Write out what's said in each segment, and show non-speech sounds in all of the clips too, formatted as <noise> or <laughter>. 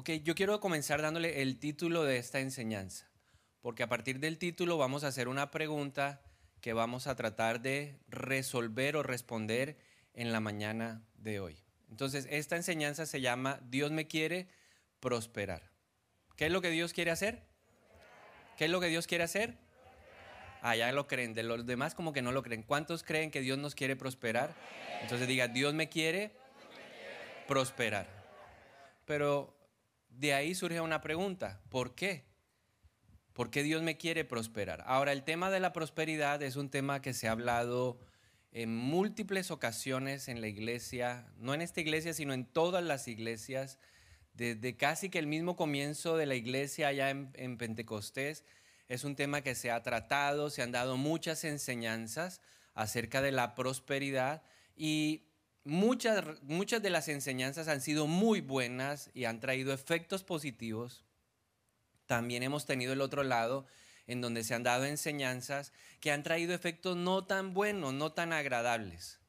Ok, yo quiero comenzar dándole el título de esta enseñanza, porque a partir del título vamos a hacer una pregunta que vamos a tratar de resolver o responder en la mañana de hoy. Entonces, esta enseñanza se llama Dios me quiere prosperar. ¿Qué es lo que Dios quiere hacer? ¿Qué es lo que Dios quiere hacer? Ah, ya lo creen. De los demás como que no lo creen. ¿Cuántos creen que Dios nos quiere prosperar? Entonces diga, Dios me quiere prosperar. Pero de ahí surge una pregunta, ¿por qué? ¿Por qué Dios me quiere prosperar? Ahora, el tema de la prosperidad es un tema que se ha hablado en múltiples ocasiones en la iglesia, no en esta iglesia, sino en todas las iglesias, desde casi que el mismo comienzo de la iglesia allá en, en Pentecostés. Es un tema que se ha tratado, se han dado muchas enseñanzas acerca de la prosperidad y Muchas, muchas de las enseñanzas han sido muy buenas y han traído efectos positivos. También hemos tenido el otro lado en donde se han dado enseñanzas que han traído efectos no tan buenos, no tan agradables.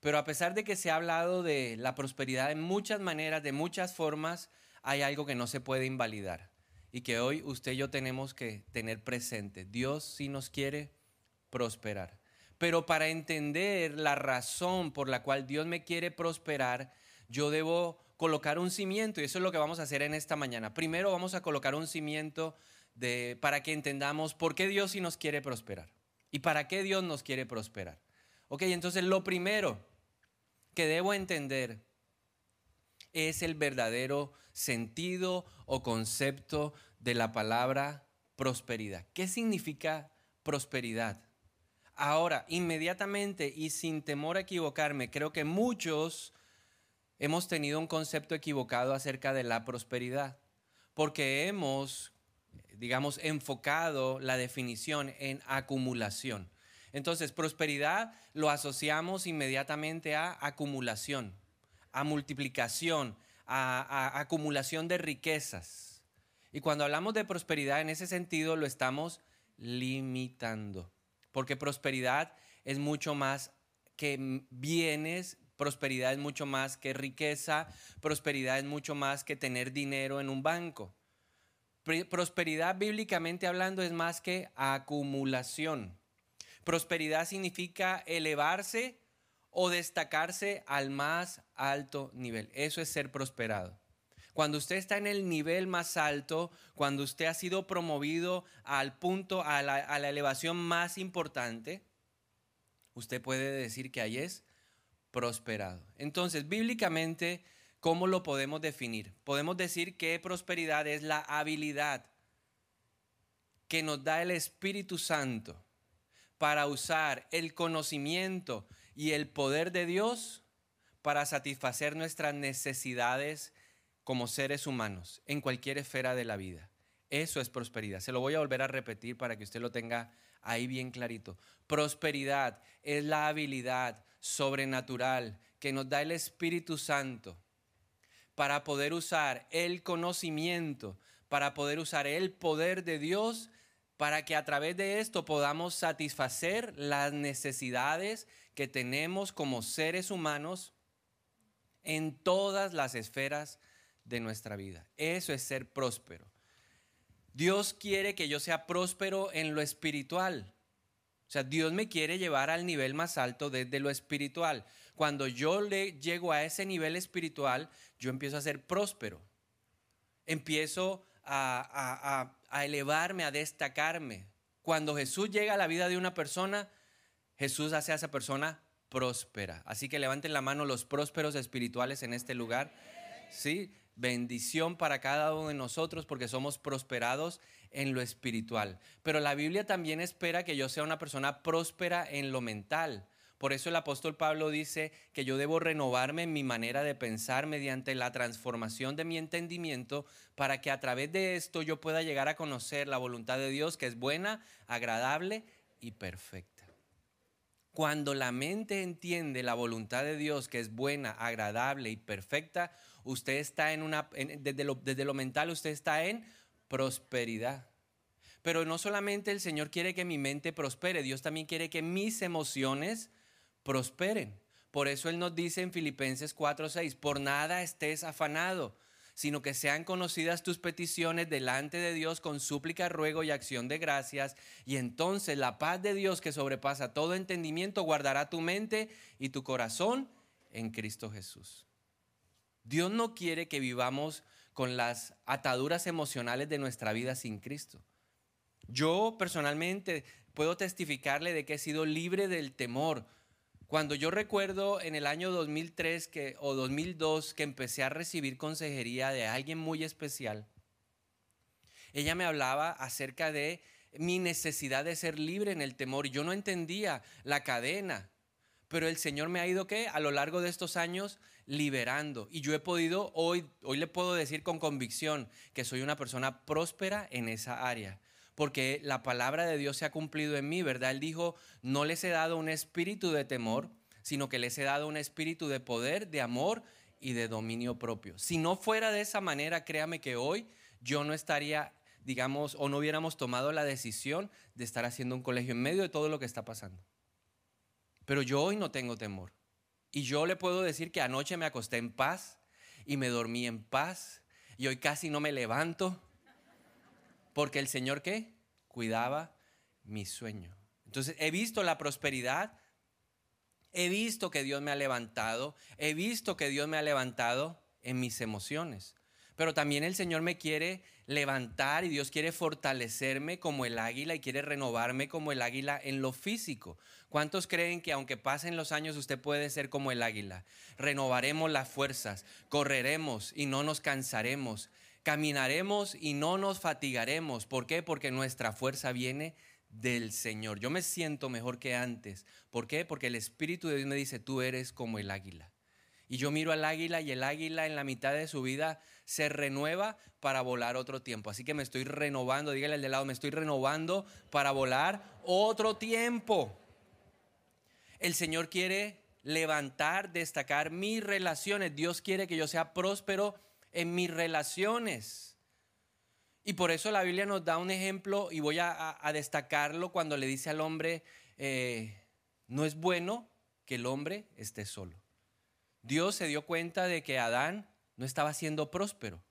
Pero a pesar de que se ha hablado de la prosperidad en muchas maneras, de muchas formas, hay algo que no se puede invalidar y que hoy usted y yo tenemos que tener presente. Dios sí nos quiere prosperar. Pero para entender la razón por la cual Dios me quiere prosperar, yo debo colocar un cimiento y eso es lo que vamos a hacer en esta mañana. Primero vamos a colocar un cimiento de, para que entendamos por qué Dios sí nos quiere prosperar y para qué Dios nos quiere prosperar. Ok, entonces lo primero que debo entender es el verdadero sentido o concepto de la palabra prosperidad. ¿Qué significa prosperidad? Ahora, inmediatamente y sin temor a equivocarme, creo que muchos hemos tenido un concepto equivocado acerca de la prosperidad, porque hemos, digamos, enfocado la definición en acumulación. Entonces, prosperidad lo asociamos inmediatamente a acumulación, a multiplicación, a, acumulación de riquezas. Y cuando hablamos de prosperidad en ese sentido, lo estamos limitando porque prosperidad es mucho más que bienes, prosperidad es mucho más que riqueza, prosperidad es mucho más que tener dinero en un banco. Prosperidad bíblicamente hablando es más que acumulación. Prosperidad significa elevarse o destacarse al más alto nivel. Eso es ser prosperado. Cuando usted está en el nivel más alto, cuando usted ha sido promovido al punto, a la, elevación más importante, usted puede decir que ahí es prosperado. Entonces, bíblicamente, ¿cómo lo podemos definir? Podemos decir que prosperidad es la habilidad que nos da el Espíritu Santo para usar el conocimiento y el poder de Dios para satisfacer nuestras necesidades como seres humanos en cualquier esfera de la vida. Eso es prosperidad. Se lo voy a volver a repetir para que usted lo tenga ahí bien clarito. Prosperidad es la habilidad sobrenatural que nos da el Espíritu Santo para poder usar el conocimiento, para poder usar el poder de Dios, para que a través de esto podamos satisfacer las necesidades que tenemos como seres humanos en todas las esferas de nuestra vida. Eso es ser próspero. Dios quiere que yo sea próspero en lo espiritual. O sea, Dios me quiere llevar al nivel más alto desde lo espiritual. Cuando yo le llego a ese nivel espiritual, yo empiezo a ser próspero. Empiezo a, a elevarme, a destacarme. Cuando Jesús llega a la vida de una persona, Jesús hace a esa persona próspera. Así que levanten la mano los prósperos espirituales en este lugar. Sí, bendición para cada uno de nosotros porque somos prosperados en lo espiritual. Pero la Biblia también espera que yo sea una persona próspera en lo mental. Por eso el apóstol Pablo dice que yo debo renovarme en mi manera de pensar mediante la transformación de mi entendimiento para que a través de esto yo pueda llegar a conocer la voluntad de Dios que es buena, agradable y perfecta. Cuando la mente entiende la voluntad de Dios que es buena, agradable y perfecta, usted está en una, desde, lo, desde lo mental, usted está en prosperidad. Pero no solamente el Señor quiere que mi mente prospere, Dios también quiere que mis emociones prosperen. Por eso Él nos dice en Filipenses 4:6, por nada estés afanado, sino que sean conocidas tus peticiones delante de Dios con súplica, ruego y acción de gracias, y entonces la paz de Dios que sobrepasa todo entendimiento guardará tu mente y tu corazón en Cristo Jesús. Dios no quiere que vivamos con las ataduras emocionales de nuestra vida sin Cristo. Yo personalmente puedo testificarle de que he sido libre del temor. Cuando yo recuerdo en el año 2003 que, o 2002 que empecé a recibir consejería de alguien muy especial, ella me hablaba acerca de mi necesidad de ser libre en el temor. Yo no entendía la cadena, pero el Señor me ha ido que a lo largo de estos años liberando y yo he podido hoy hoy le puedo decir con convicción que soy una persona próspera en esa área porque la palabra de Dios se ha cumplido en mí, ¿verdad? Él dijo, no les he dado un espíritu de temor, sino que les he dado un espíritu de poder, de amor y de dominio propio. Si no fuera de esa manera, créame que hoy yo no estaría, digamos, o no hubiéramos tomado la decisión de estar haciendo un colegio en medio de todo lo que está pasando. Pero yo hoy no tengo temor. Y yo le puedo decir que anoche me acosté en paz y me dormí en paz y hoy casi no me levanto porque el Señor qué? Cuidaba mi sueño. Entonces he visto la prosperidad, he visto que Dios me ha levantado, he visto que Dios me ha levantado en mis emociones. Pero también el Señor me quiere levantar y Dios quiere fortalecerme como el águila y quiere renovarme como el águila en lo físico. ¿Cuántos creen que aunque pasen los años usted puede ser como el águila? Renovaremos las fuerzas, correremos y no nos cansaremos, Caminaremos y no nos fatigaremos. ¿Por qué? Porque nuestra fuerza viene del Señor. Yo me siento mejor que antes. ¿Por qué? Porque el Espíritu de Dios me dice, tú eres como el águila. Y yo miro al águila y el águila en la mitad de su vida se renueva para volar otro tiempo. Así que me estoy renovando, dígale al de lado, me estoy renovando para volar otro tiempo. El Señor quiere levantar, destacar mis relaciones. Dios quiere que yo sea próspero en mis relaciones. Y por eso la Biblia nos da un ejemplo y voy a, destacarlo cuando le dice al hombre, eh, no es bueno que el hombre esté solo. Dios se dio cuenta de que Adán no estaba siendo próspero.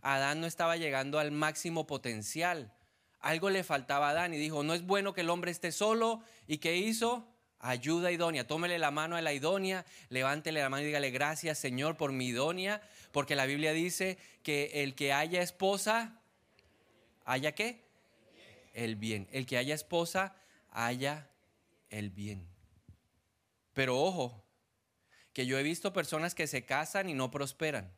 Adán no estaba llegando al máximo potencial. Algo le faltaba a Adán y dijo, no es bueno que el hombre esté solo. ¿Y qué hizo? Ayuda idónea. Tómele la mano a la idónea, levántele la mano y dígale gracias Señor por mi idónea, porque la Biblia dice que el que haya esposa, haya qué? El bien. El que haya esposa, haya el bien. Pero ojo, que yo he visto personas que se casan y no prosperan.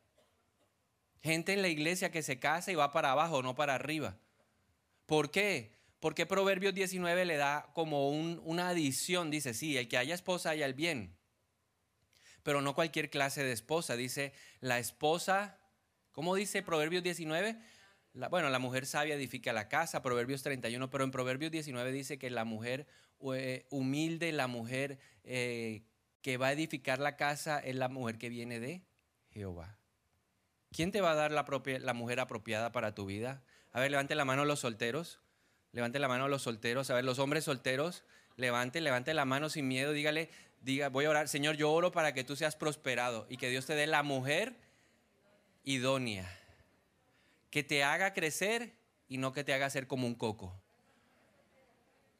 Gente en la iglesia que se casa y va para abajo, no para arriba. ¿Por qué? Porque Proverbios 19 le da como una adición, dice, sí, el que haya esposa haya el bien, pero no cualquier clase de esposa, dice la esposa, ¿cómo dice Proverbios 19? bueno, la mujer sabia edifica la casa, Proverbios 31, pero en Proverbios 19 dice que la mujer eh, humilde, la mujer eh, que va a edificar la casa es la mujer que viene de Jehová. ¿Quién te va a dar la, la mujer apropiada para tu vida? A ver, levante la mano los solteros. Levante la mano los solteros. A ver, los hombres solteros, levante, levante la mano sin miedo. Dígale, diga, voy a orar. Señor, yo oro para que tú seas prosperado y que Dios te dé la mujer idónea. Que te haga crecer y no que te haga ser como un coco.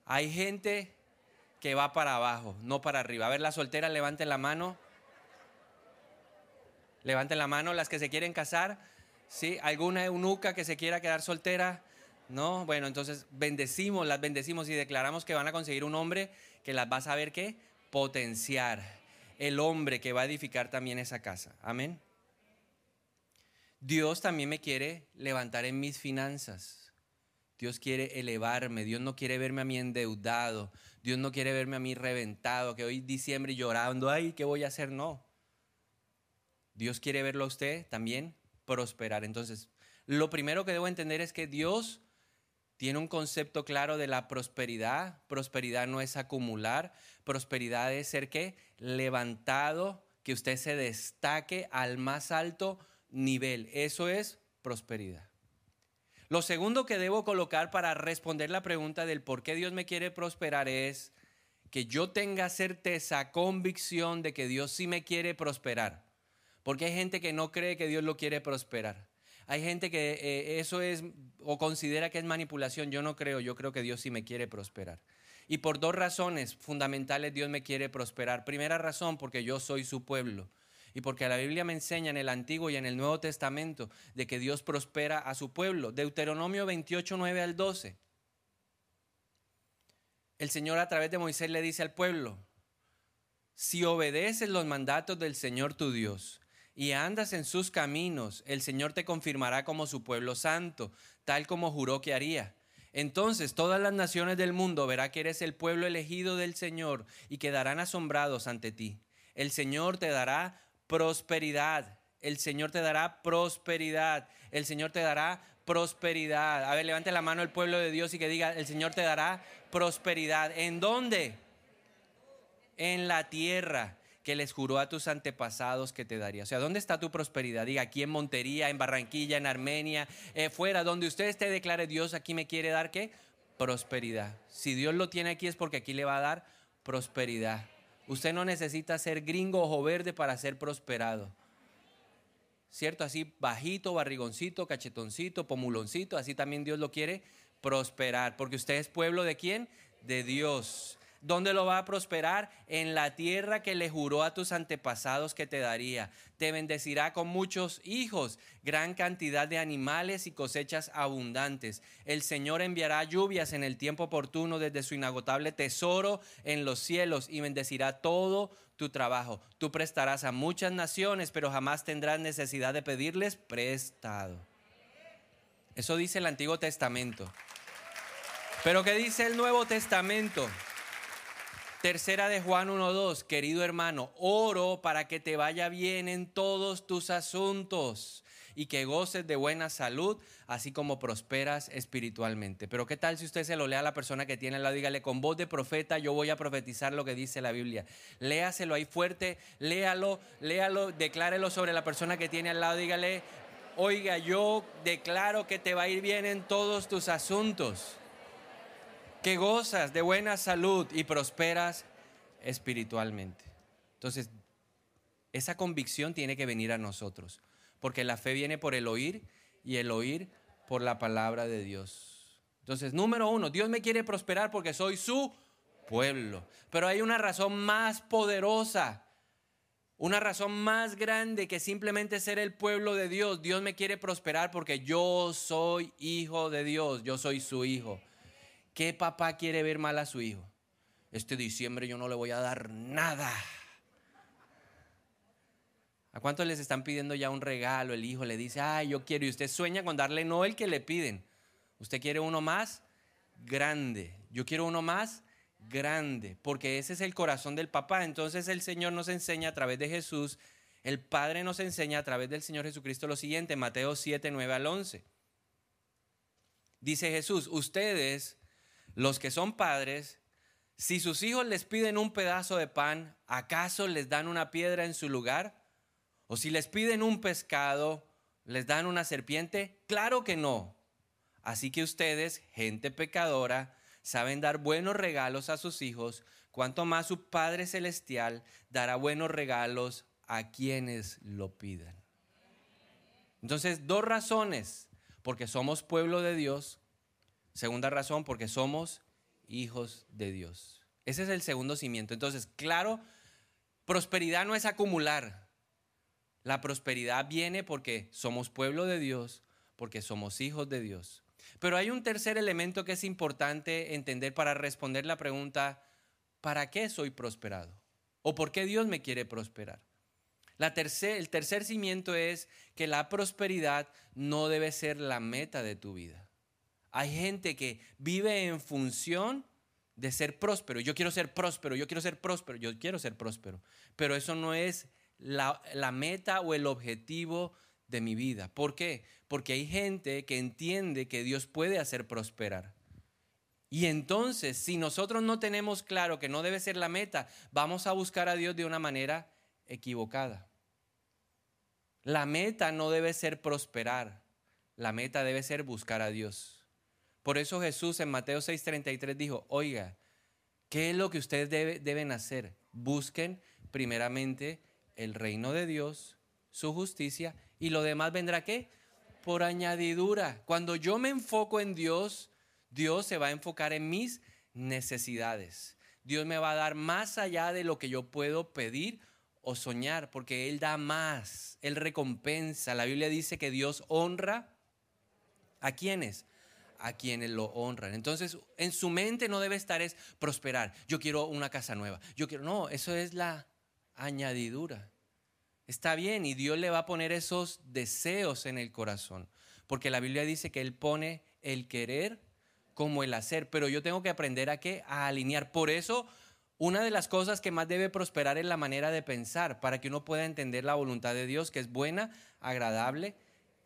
Hay gente que va para abajo, no para arriba. A ver, las solteras, levanten la mano. Levanten la mano las que se quieren casar. ¿Sí? ¿Alguna eunuca que se quiera quedar soltera? No, bueno, entonces bendecimos, las bendecimos y declaramos que van a conseguir un hombre que las va a saber qué? Potenciar. El hombre que va a edificar también esa casa. Amén. Dios también me quiere levantar en mis finanzas. Dios quiere elevarme, Dios no quiere verme a mí endeudado, Dios no quiere verme a mí reventado, que hoy diciembre llorando, ay, ¿qué voy a hacer? No. Dios quiere verlo a usted también prosperar. Entonces, lo primero que debo entender es que Dios tiene un concepto claro de la prosperidad. Prosperidad no es acumular, prosperidad es ser que levantado, que usted se destaque al más alto nivel. Eso es prosperidad. Lo segundo que debo colocar para responder la pregunta del por qué Dios me quiere prosperar es que yo tenga certeza, convicción de que Dios sí me quiere prosperar. Porque hay gente que no cree que Dios lo quiere prosperar. Hay gente que eh, eso es o considera que es manipulación. Yo no creo, yo creo que Dios sí me quiere prosperar. Y por dos razones fundamentales Dios me quiere prosperar. Primera razón, porque yo soy su pueblo. Y porque la Biblia me enseña en el Antiguo y en el Nuevo Testamento de que Dios prospera a su pueblo. Deuteronomio 28, 9 al 12. El Señor a través de Moisés le dice al pueblo, si obedeces los mandatos del Señor tu Dios y andas en sus caminos, el Señor te confirmará como su pueblo santo, tal como juró que haría. Entonces todas las naciones del mundo verán que eres el pueblo elegido del Señor y quedarán asombrados ante ti. El Señor te dará prosperidad. El Señor te dará prosperidad. El Señor te dará prosperidad. A ver, levante la mano el pueblo de Dios y que diga, el Señor te dará prosperidad. ¿En dónde? En la tierra que les juró a tus antepasados que te daría. O sea, ¿dónde está tu prosperidad? Diga, aquí en Montería, en Barranquilla, en Armenia, eh, fuera, donde usted te declare Dios, aquí me quiere dar qué? Prosperidad. Si Dios lo tiene aquí es porque aquí le va a dar prosperidad. Usted no necesita ser gringo ojo verde para ser prosperado. ¿Cierto? Así bajito, barrigoncito, cachetoncito, pomuloncito, así también Dios lo quiere prosperar. Porque usted es pueblo de quién? De Dios. ¿Dónde lo va a prosperar? En la tierra que le juró a tus antepasados que te daría. Te bendecirá con muchos hijos, gran cantidad de animales y cosechas abundantes. El Señor enviará lluvias en el tiempo oportuno desde su inagotable tesoro en los cielos y bendecirá todo tu trabajo. Tú prestarás a muchas naciones, pero jamás tendrás necesidad de pedirles prestado. Eso dice el Antiguo Testamento. Pero ¿qué dice el Nuevo Testamento? Tercera de Juan 1.2, querido hermano, oro para que te vaya bien en todos tus asuntos y que goces de buena salud, así como prosperas espiritualmente. Pero ¿qué tal si usted se lo lea a la persona que tiene al lado? Dígale, con voz de profeta yo voy a profetizar lo que dice la Biblia. Léaselo ahí fuerte, léalo, léalo, declárelo sobre la persona que tiene al lado. Dígale, oiga, yo declaro que te va a ir bien en todos tus asuntos que gozas de buena salud y prosperas espiritualmente. Entonces, esa convicción tiene que venir a nosotros, porque la fe viene por el oír y el oír por la palabra de Dios. Entonces, número uno, Dios me quiere prosperar porque soy su pueblo. Pero hay una razón más poderosa, una razón más grande que simplemente ser el pueblo de Dios. Dios me quiere prosperar porque yo soy hijo de Dios, yo soy su hijo. ¿Qué papá quiere ver mal a su hijo? Este diciembre yo no le voy a dar nada. ¿A cuántos les están pidiendo ya un regalo? El hijo le dice, ay, yo quiero. Y usted sueña con darle no el que le piden. Usted quiere uno más grande. Yo quiero uno más grande. Porque ese es el corazón del papá. Entonces el Señor nos enseña a través de Jesús. El Padre nos enseña a través del Señor Jesucristo lo siguiente. Mateo 7, 9 al 11. Dice Jesús, ustedes los que son padres, si sus hijos les piden un pedazo de pan, ¿acaso les dan una piedra en su lugar? ¿O si les piden un pescado, les dan una serpiente? Claro que no. Así que ustedes, gente pecadora, saben dar buenos regalos a sus hijos, cuanto más su Padre Celestial dará buenos regalos a quienes lo pidan. Entonces, dos razones, porque somos pueblo de Dios Segunda razón, porque somos hijos de Dios. Ese es el segundo cimiento. Entonces, claro, prosperidad no es acumular. La prosperidad viene porque somos pueblo de Dios, porque somos hijos de Dios. Pero hay un tercer elemento que es importante entender para responder la pregunta, ¿para qué soy prosperado? ¿O por qué Dios me quiere prosperar? La el tercer cimiento es que la prosperidad no debe ser la meta de tu vida. Hay gente que vive en función de ser próspero. Yo quiero ser próspero, yo quiero ser próspero, yo quiero ser próspero. Pero eso no es la, meta o el objetivo de mi vida. ¿Por qué? Porque hay gente que entiende que Dios puede hacer prosperar. Y entonces, si nosotros no tenemos claro que no debe ser la meta, vamos a buscar a Dios de una manera equivocada. La meta no debe ser prosperar, la meta debe ser buscar a Dios. Por eso Jesús en Mateo 6:33 dijo, oiga, ¿qué es lo que ustedes deben hacer? Busquen primeramente el reino de Dios, su justicia, y lo demás vendrá qué? por añadidura. Cuando yo me enfoco en Dios, Dios se va a enfocar en mis necesidades. Dios me va a dar más allá de lo que yo puedo pedir o soñar, porque Él da más, Él recompensa. La Biblia dice que Dios honra a quienes, a quienes lo honran. Entonces, en su mente no debe estar es prosperar. Yo quiero una casa nueva. Yo quiero, no, eso es la añadidura. Está bien y Dios le va a poner esos deseos en el corazón, porque la Biblia dice que Él pone el querer como el hacer, pero yo tengo que aprender a qué, a alinear. Por eso, una de las cosas que más debe prosperar es la manera de pensar, para que uno pueda entender la voluntad de Dios, que es buena, agradable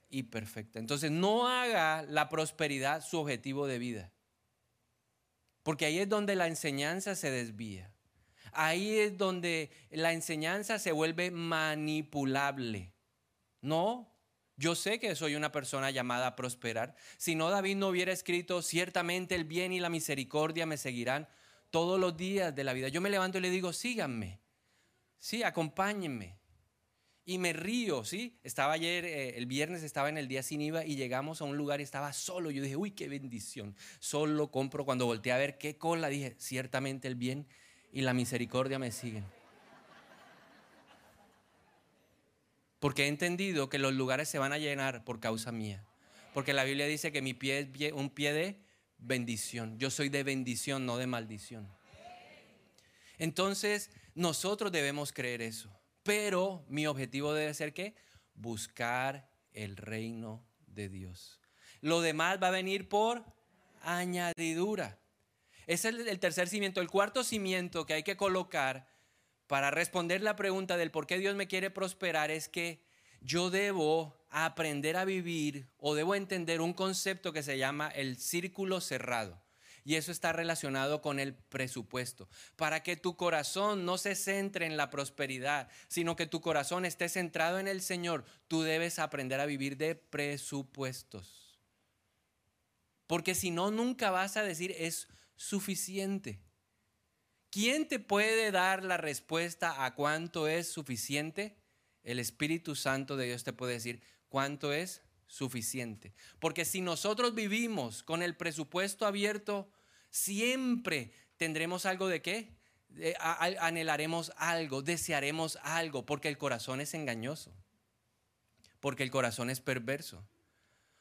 y perfecta. Entonces, no haga la prosperidad su objetivo de vida, porque ahí es donde la enseñanza se desvía. Ahí es donde la enseñanza se vuelve manipulable. No, yo sé que soy una persona llamada a prosperar. Si no, David no hubiera escrito, ciertamente el bien y la misericordia me seguirán todos los días de la vida. Yo me levanto y le digo, síganme, sí, acompáñenme. Y me río, ¿sí? Estaba ayer, eh, el viernes estaba en el día sin IVA y llegamos a un lugar y estaba solo. Yo dije, uy, qué bendición. Solo compro. Cuando volteé a ver qué cola, dije, ciertamente el bien y la misericordia me siguen. Porque he entendido que los lugares se van a llenar por causa mía. Porque la Biblia dice que mi pie es un pie de bendición. Yo soy de bendición, no de maldición. Entonces, nosotros debemos creer eso. Pero mi objetivo debe ser que buscar el reino de Dios. Lo demás va a venir por añadidura. Ese es el tercer cimiento. El cuarto cimiento que hay que colocar para responder la pregunta del por qué Dios me quiere prosperar es que yo debo aprender a vivir o debo entender un concepto que se llama el círculo cerrado. Y eso está relacionado con el presupuesto. Para que tu corazón no se centre en la prosperidad, sino que tu corazón esté centrado en el Señor, tú debes aprender a vivir de presupuestos. Porque si no, nunca vas a decir, es suficiente. ¿Quién te puede dar la respuesta a cuánto es suficiente? El Espíritu Santo de Dios te puede decir cuánto es suficiente. Porque si nosotros vivimos con el presupuesto abierto, siempre tendremos algo de qué? anhelaremos algo, desearemos algo, porque el corazón es engañoso, porque el corazón es perverso,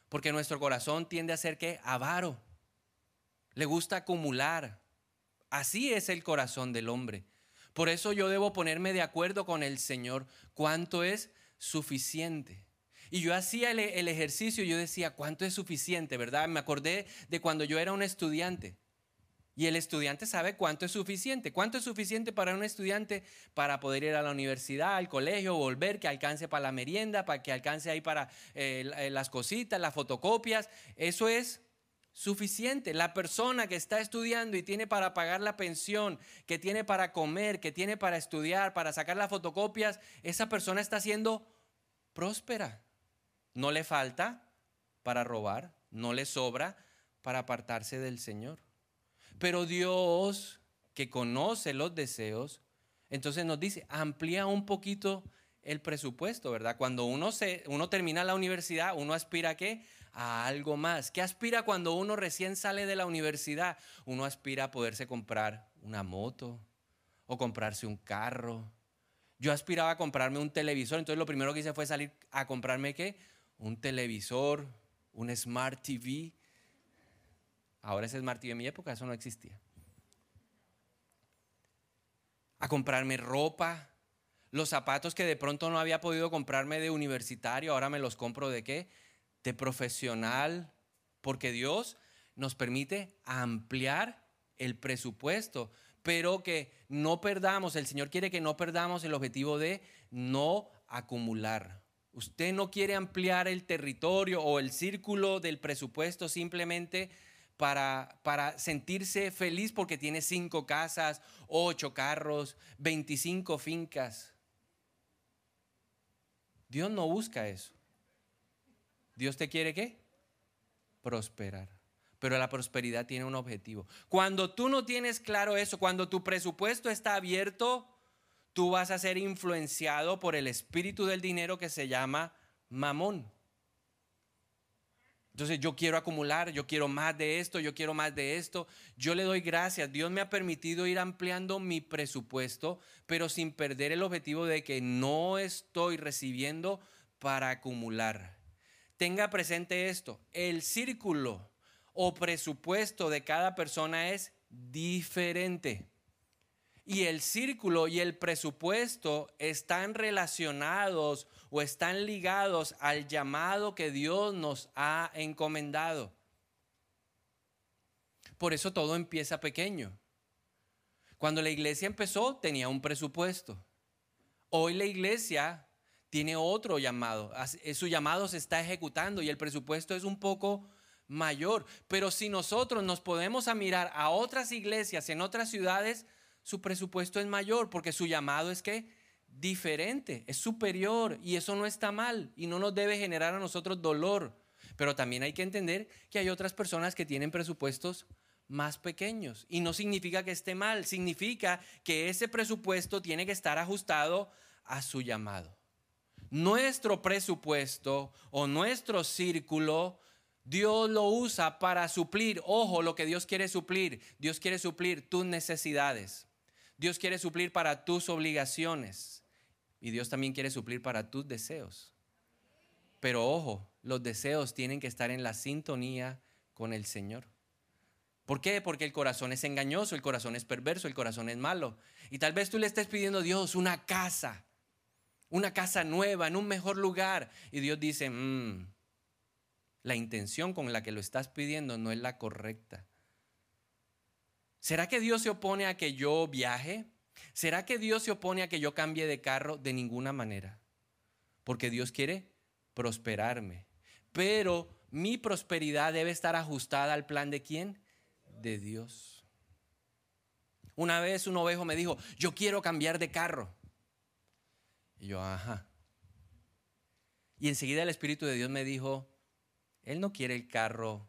porque nuestro corazón tiende a ser qué? Avaro le gusta acumular. Así es el corazón del hombre. Por eso yo debo ponerme de acuerdo con el Señor cuánto es suficiente. Y yo hacía el, el, ejercicio, yo decía, ¿cuánto es suficiente? ¿Verdad? Me acordé de cuando yo era un estudiante. Y el estudiante sabe cuánto es suficiente. ¿Cuánto es suficiente para un estudiante para poder ir a la universidad, al colegio, volver, que alcance para la merienda, para que alcance ahí para eh, las cositas, las fotocopias? Eso es suficiente. La persona que está estudiando y tiene para pagar la pensión, que tiene para comer, que tiene para estudiar, para sacar las fotocopias, esa persona está siendo próspera. No le falta para robar, no le sobra para apartarse del Señor. Pero Dios, que conoce los deseos, entonces nos dice, amplía un poquito el presupuesto, ¿verdad? Cuando uno, se, uno termina la universidad, uno aspira a qué? a algo más. ¿Qué aspira cuando uno recién sale de la universidad? Uno aspira a poderse comprar una moto o comprarse un carro. Yo aspiraba a comprarme un televisor, entonces lo primero que hice fue salir a comprarme qué? Un televisor, un Smart TV. Ahora ese Smart TV en mi época, eso no existía. A comprarme ropa, los zapatos que de pronto no había podido comprarme de universitario, ahora me los compro de qué? de profesional, porque Dios nos permite ampliar el presupuesto, pero que no perdamos, el Señor quiere que no perdamos el objetivo de no acumular. Usted no quiere ampliar el territorio o el círculo del presupuesto simplemente para, para sentirse feliz porque tiene cinco casas, ocho carros, 25 fincas. Dios no busca eso. Dios te quiere qué? Prosperar. Pero la prosperidad tiene un objetivo. Cuando tú no tienes claro eso, cuando tu presupuesto está abierto, tú vas a ser influenciado por el espíritu del dinero que se llama mamón. Entonces yo quiero acumular, yo quiero más de esto, yo quiero más de esto. Yo le doy gracias. Dios me ha permitido ir ampliando mi presupuesto, pero sin perder el objetivo de que no estoy recibiendo para acumular. Tenga presente esto, el círculo o presupuesto de cada persona es diferente. Y el círculo y el presupuesto están relacionados o están ligados al llamado que Dios nos ha encomendado. Por eso todo empieza pequeño. Cuando la iglesia empezó tenía un presupuesto. Hoy la iglesia tiene otro llamado. Su llamado se está ejecutando y el presupuesto es un poco mayor. Pero si nosotros nos podemos a mirar a otras iglesias en otras ciudades, su presupuesto es mayor porque su llamado es que diferente, es superior y eso no está mal y no nos debe generar a nosotros dolor. Pero también hay que entender que hay otras personas que tienen presupuestos más pequeños y no significa que esté mal, significa que ese presupuesto tiene que estar ajustado a su llamado. Nuestro presupuesto o nuestro círculo Dios lo usa para suplir, ojo, lo que Dios quiere suplir. Dios quiere suplir tus necesidades. Dios quiere suplir para tus obligaciones. Y Dios también quiere suplir para tus deseos. Pero ojo, los deseos tienen que estar en la sintonía con el Señor. ¿Por qué? Porque el corazón es engañoso, el corazón es perverso, el corazón es malo. Y tal vez tú le estés pidiendo a Dios una casa, una casa nueva, en un mejor lugar. Y Dios dice, mm, la intención con la que lo estás pidiendo no es la correcta. ¿Será que Dios se opone a que yo viaje? ¿Será que Dios se opone a que yo cambie de carro? De ninguna manera. Porque Dios quiere prosperarme. Pero mi prosperidad debe estar ajustada al plan de quién? De Dios. Una vez un ovejo me dijo, yo quiero cambiar de carro. Y yo, ajá. Y enseguida el Espíritu de Dios me dijo, Él no quiere el carro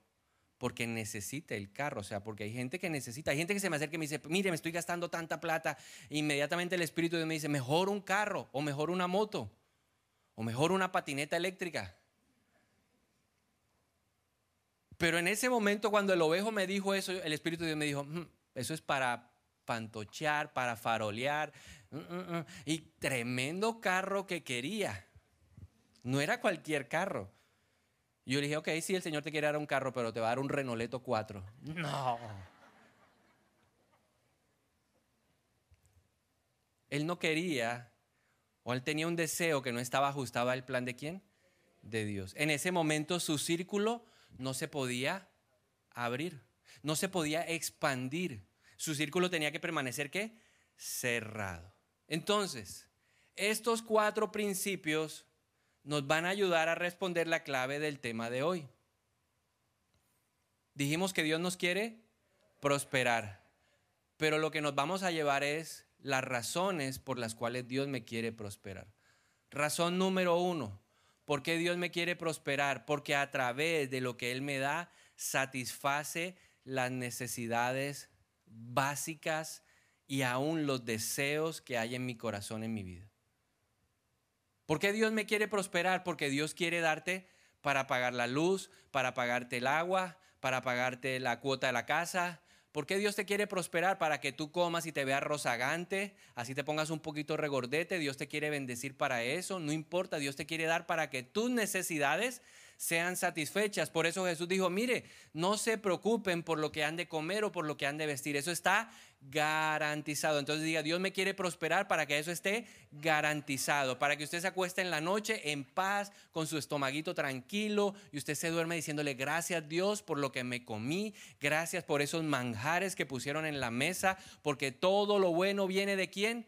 porque necesita el carro, o sea, porque hay gente que necesita, hay gente que se me acerca y me dice, mire, me estoy gastando tanta plata, inmediatamente el Espíritu de Dios me dice, mejor un carro, o mejor una moto, o mejor una patineta eléctrica. Pero en ese momento cuando el ovejo me dijo eso, el Espíritu de Dios me dijo, mm, eso es para pantochear, para farolear, mm, mm, y tremendo carro que quería. No era cualquier carro. Y yo le dije, ok, sí, el Señor te quiere dar un carro, pero te va a dar un Renoleto 4. No. Él no quería, o él tenía un deseo que no estaba ajustado al plan de quién? De Dios. En ese momento su círculo no se podía abrir, no se podía expandir. Su círculo tenía que permanecer qué? Cerrado. Entonces, estos cuatro principios nos van a ayudar a responder la clave del tema de hoy. Dijimos que Dios nos quiere prosperar, pero lo que nos vamos a llevar es las razones por las cuales Dios me quiere prosperar. Razón número uno, ¿por qué Dios me quiere prosperar? Porque a través de lo que Él me da, satisface las necesidades básicas y aún los deseos que hay en mi corazón, en mi vida. ¿Por qué Dios me quiere prosperar? Porque Dios quiere darte para pagar la luz, para pagarte el agua, para pagarte la cuota de la casa. ¿Por qué Dios te quiere prosperar? Para que tú comas y te veas rozagante, así te pongas un poquito regordete. Dios te quiere bendecir para eso. No importa, Dios te quiere dar para que tus necesidades sean satisfechas. Por eso Jesús dijo, mire, no se preocupen por lo que han de comer o por lo que han de vestir. Eso está garantizado. Entonces diga, Dios me quiere prosperar para que eso esté garantizado, para que usted se acueste en la noche en paz, con su estomaguito tranquilo y usted se duerme diciéndole, gracias Dios por lo que me comí, gracias por esos manjares que pusieron en la mesa, porque todo lo bueno viene de quién?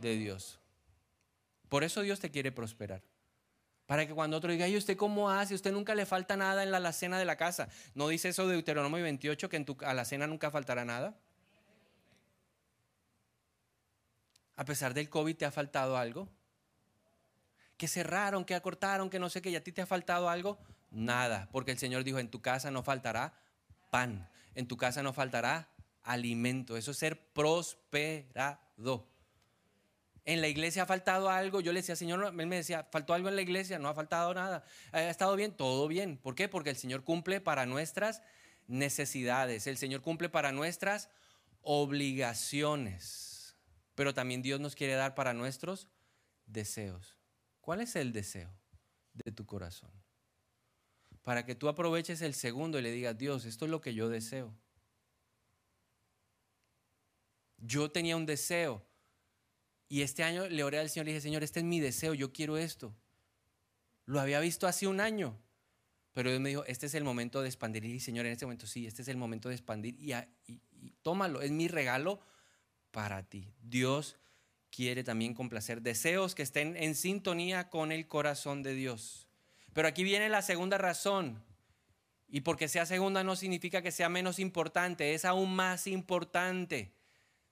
De Dios. Por eso Dios te quiere prosperar. Para que cuando otro diga, ¿y usted cómo hace? Usted nunca le falta nada en la alacena de la casa. ¿No dice eso de Deuteronomio 28 que en tu alacena nunca faltará nada? A pesar del COVID, ¿te ha faltado algo? Que cerraron, que acortaron, que no sé qué, ¿y a ti te ha faltado algo? Nada, porque el Señor dijo, en tu casa no faltará pan, en tu casa no faltará alimento. Eso es ser prosperado. En la iglesia ha faltado algo. Yo le decía, Señor, él me decía, faltó algo en la iglesia, no ha faltado nada. ¿Ha estado bien? Todo bien. ¿Por qué? Porque el Señor cumple para nuestras necesidades. El Señor cumple para nuestras obligaciones. Pero también Dios nos quiere dar para nuestros deseos. ¿Cuál es el deseo de tu corazón? Para que tú aproveches el segundo y le digas, Dios, esto es lo que yo deseo. Yo tenía un deseo y este año le oré al Señor y dije, Señor, este es mi deseo, yo quiero esto. Lo había visto hace un año, pero Dios me dijo, este es el momento de expandir. Y Señor, en este momento sí, este es el momento de expandir y, y tómalo, es mi regalo para ti. Dios quiere también complacer deseos que estén en sintonía con el corazón de Dios. Pero aquí viene la segunda razón. Y porque sea segunda no significa que sea menos importante, es aún más importante.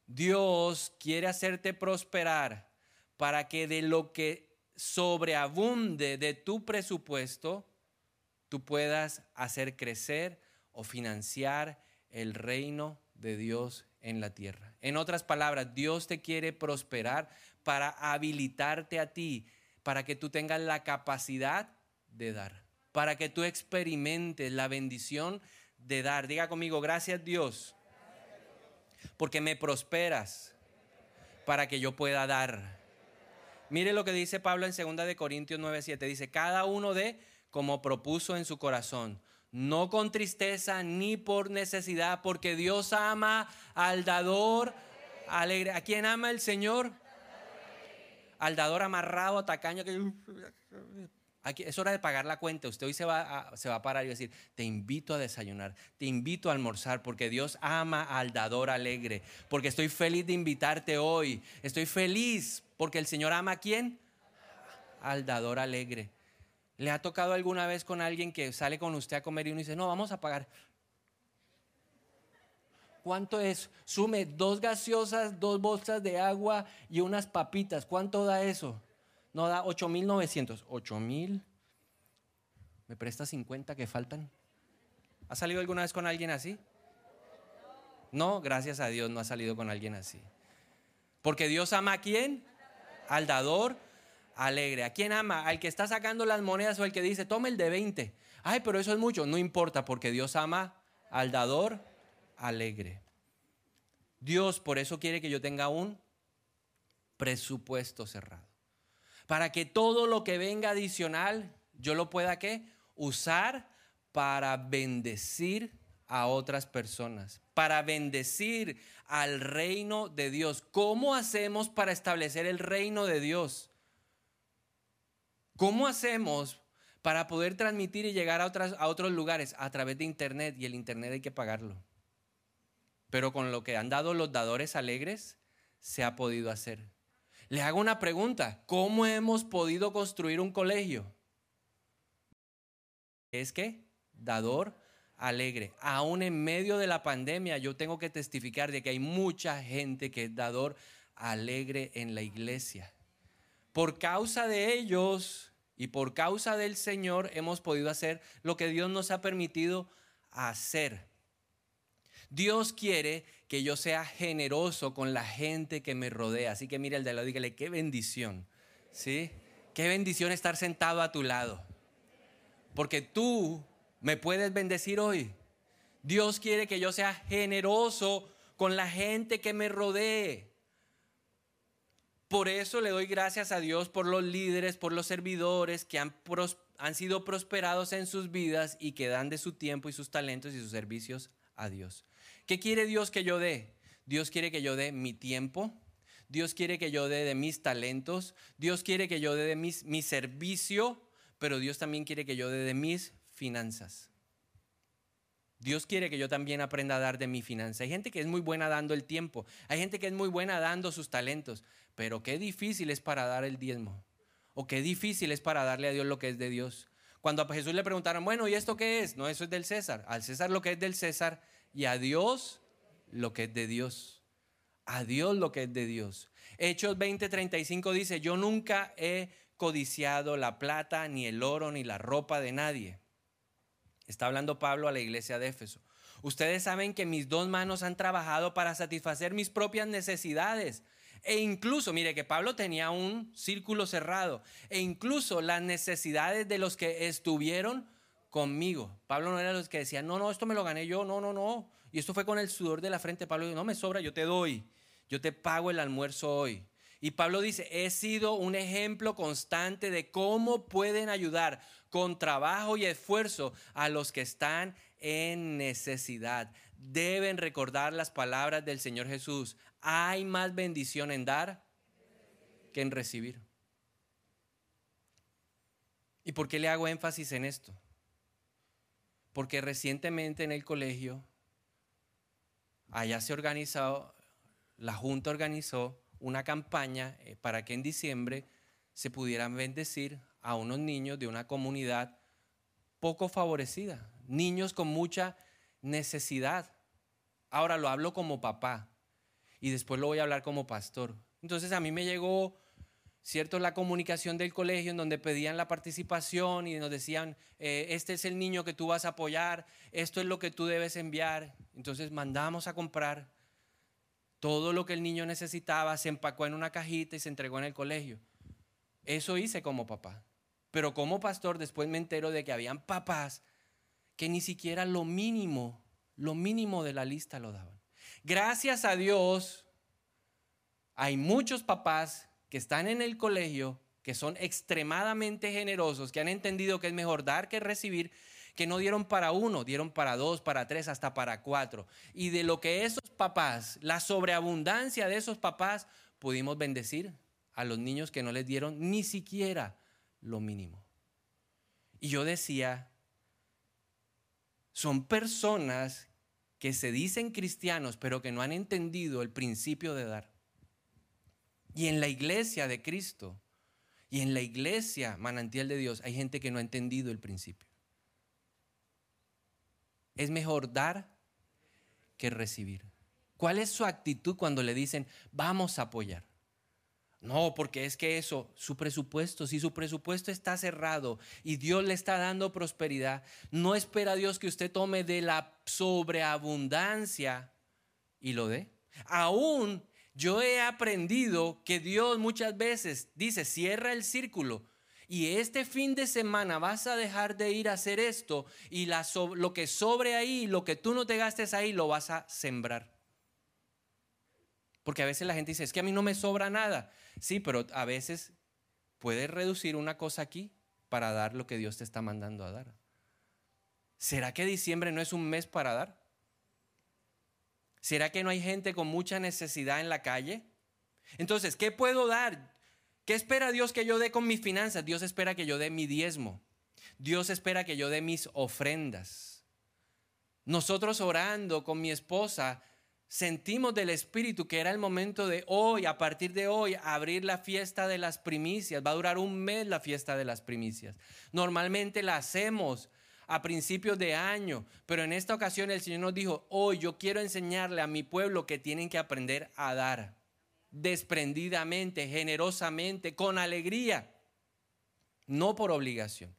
Dios quiere hacerte prosperar para que de lo que sobreabunde de tu presupuesto, tú puedas hacer crecer o financiar el reino de Dios en la tierra. En otras palabras, Dios te quiere prosperar para habilitarte a ti, para que tú tengas la capacidad de dar, para que tú experimentes la bendición de dar. Diga conmigo, gracias Dios porque me prosperas para que yo pueda dar. Mire lo que dice Pablo en 2 de Corintios 9:7 dice, "Cada uno de como propuso en su corazón, no con tristeza ni por necesidad, porque Dios ama al dador alegre. ¿A quién ama el Señor? Al dador amarrado, tacaño que es hora de pagar la cuenta. Usted hoy se va, se va a parar y va a decir, te invito a desayunar, te invito a almorzar, porque Dios ama al dador alegre, porque estoy feliz de invitarte hoy. Estoy feliz porque el Señor ama a quién? Al dador alegre. ¿Le ha tocado alguna vez con alguien que sale con usted a comer y uno dice, no, vamos a pagar? ¿Cuánto es? Sume dos gaseosas, dos bolsas de agua y unas papitas. ¿Cuánto da eso? no da 8.900. 8.000. ¿Me presta 50 que faltan? ¿Ha salido alguna vez con alguien así? No, gracias a Dios no ha salido con alguien así. Porque Dios ama a quién? Al dador alegre. ¿A quién ama? Al que está sacando las monedas o el que dice, tome el de 20. Ay, pero eso es mucho. No importa, porque Dios ama al dador alegre. Dios por eso quiere que yo tenga un presupuesto cerrado para que todo lo que venga adicional yo lo pueda qué? Usar para bendecir a otras personas, para bendecir al reino de Dios. ¿Cómo hacemos para establecer el reino de Dios? ¿Cómo hacemos para poder transmitir y llegar a, otros lugares? A través de Internet y el Internet hay que pagarlo. Pero con lo que han dado los dadores alegres, se ha podido hacer. Le hago una pregunta, ¿cómo hemos podido construir un colegio? Es que, dador alegre. Aún en medio de la pandemia, yo tengo que testificar de que hay mucha gente que es dador alegre en la iglesia. Por causa de ellos y por causa del Señor hemos podido hacer lo que Dios nos ha permitido hacer. Dios quiere que yo sea generoso con la gente que me rodea. Así que mira el de lado, dígale, qué bendición. ¿Sí? Qué bendición estar sentado a tu lado. Porque tú me puedes bendecir hoy. Dios quiere que yo sea generoso con la gente que me rodee. Por eso le doy gracias a Dios por los líderes, por los servidores que han, han sido prosperados en sus vidas y que dan de su tiempo y sus talentos y sus servicios a Dios. ¿Qué quiere Dios que yo dé? Dios quiere que yo dé mi tiempo. Dios quiere que yo dé de mis talentos. Dios quiere que yo dé de mis, mi servicio. Pero Dios también quiere que yo dé de mis finanzas. Dios quiere que yo también aprenda a dar de mi finanza. Hay gente que es muy buena dando el tiempo. Hay gente que es muy buena dando sus talentos. Pero qué difícil es para dar el diezmo. O qué difícil es para darle a Dios lo que es de Dios. Cuando a Jesús le preguntaron, bueno, ¿y esto qué es? No, eso es del César. Al César lo que es del César y a Dios lo que es de Dios. A Dios lo que es de Dios. Hechos 20:35 dice, yo nunca he codiciado la plata, ni el oro, ni la ropa de nadie. Está hablando Pablo a la iglesia de Éfeso. Ustedes saben que mis dos manos han trabajado para satisfacer mis propias necesidades E incluso, mire que Pablo tenía un círculo cerrado. E incluso las necesidades de los que estuvieron conmigo. Pablo no era los que decían, no, no, esto me lo gané yo, no, no, no. Y esto fue con el sudor de la frente. Pablo dijo, no me sobra, yo te doy. Yo te pago el almuerzo hoy. Y Pablo dice, he sido un ejemplo constante de cómo pueden ayudar con trabajo y esfuerzo a los que están en necesidad. Deben recordar las palabras del Señor Jesús. Hay más bendición en dar que en recibir. ¿Y por qué le hago énfasis en esto? Porque recientemente en el colegio, allá se organizó, la Junta organizó una campaña eh, para que en diciembre se pudieran bendecir a unos niños de una comunidad poco favorecida, niños con mucha necesidad. Ahora lo hablo como papá y después lo voy a hablar como pastor. Entonces a mí me llegó, cierto, la comunicación del colegio en donde pedían la participación y nos decían, eh, este es el niño que tú vas a apoyar, esto es lo que tú debes enviar. Entonces mandamos a comprar todo lo que el niño necesitaba se empacó en una cajita y se entregó en el colegio. Eso hice como papá. Pero como pastor después me entero de que habían papás que ni siquiera lo mínimo, lo mínimo de la lista lo daban. Gracias a Dios, hay muchos papás que están en el colegio, que son extremadamente generosos, que han entendido que es mejor dar que recibir que no dieron para uno, dieron para dos, para tres, hasta para cuatro. Y de lo que esos papás, la sobreabundancia de esos papás, pudimos bendecir a los niños que no les dieron ni siquiera lo mínimo. Y yo decía, son personas que se dicen cristianos, pero que no han entendido el principio de dar. Y en la iglesia de Cristo, y en la iglesia manantial de Dios, hay gente que no ha entendido el principio. Es mejor dar que recibir. ¿Cuál es su actitud cuando le dicen, vamos a apoyar? No, porque es que eso, su presupuesto, si su presupuesto está cerrado y Dios le está dando prosperidad, no espera Dios que usted tome de la sobreabundancia y lo dé. Aún yo he aprendido que Dios muchas veces dice, cierra el círculo y este fin de semana vas a dejar de ir a hacer esto y lo que sobre ahí, lo que tú no te gastes ahí, lo vas a sembrar. Porque a veces la gente dice, es que a mí no me sobra nada. Sí, pero a veces puedes reducir una cosa aquí para dar lo que Dios te está mandando a dar. ¿Será que diciembre no es un mes para dar? ¿Será que no hay gente con mucha necesidad en la calle? Entonces, ¿qué puedo dar? ¿Qué espera Dios que yo dé con mis finanzas? Dios espera que yo dé mi diezmo. Dios espera que yo dé mis ofrendas. Nosotros orando con mi esposa, sentimos del Espíritu que era el momento de hoy, a partir de hoy, abrir la fiesta de las primicias. Va a durar un mes la fiesta de las primicias. Normalmente la hacemos a principios de año, pero en esta ocasión el Señor nos dijo, hoy yo quiero enseñarle a mi pueblo que tienen que aprender a dar desprendidamente, generosamente, con alegría, no por obligación.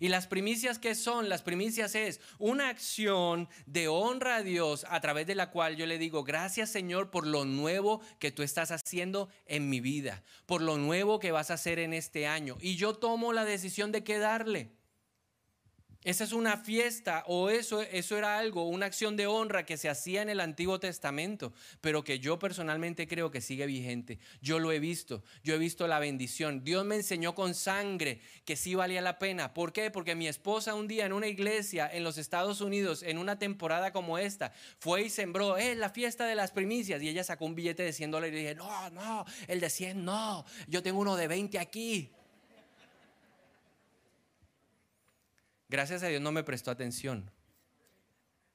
Y las primicias que son, las primicias es una acción de honra a Dios a través de la cual yo le digo, gracias Señor por lo nuevo que tú estás haciendo en mi vida, por lo nuevo que vas a hacer en este año. Y yo tomo la decisión de quedarle. Esa es una fiesta o eso, eso era algo, una acción de honra que se hacía en el Antiguo Testamento, pero que yo personalmente creo que sigue vigente. Yo lo he visto, yo he visto la bendición. Dios me enseñó con sangre que sí valía la pena. ¿Por qué? Porque mi esposa un día en una iglesia en los Estados Unidos, en una temporada como esta, fue y sembró, es la fiesta de las primicias. Y ella sacó un billete de 100 dólares y dije, no, no, el de 100 no, yo tengo uno de 20 aquí. Gracias a Dios no me prestó atención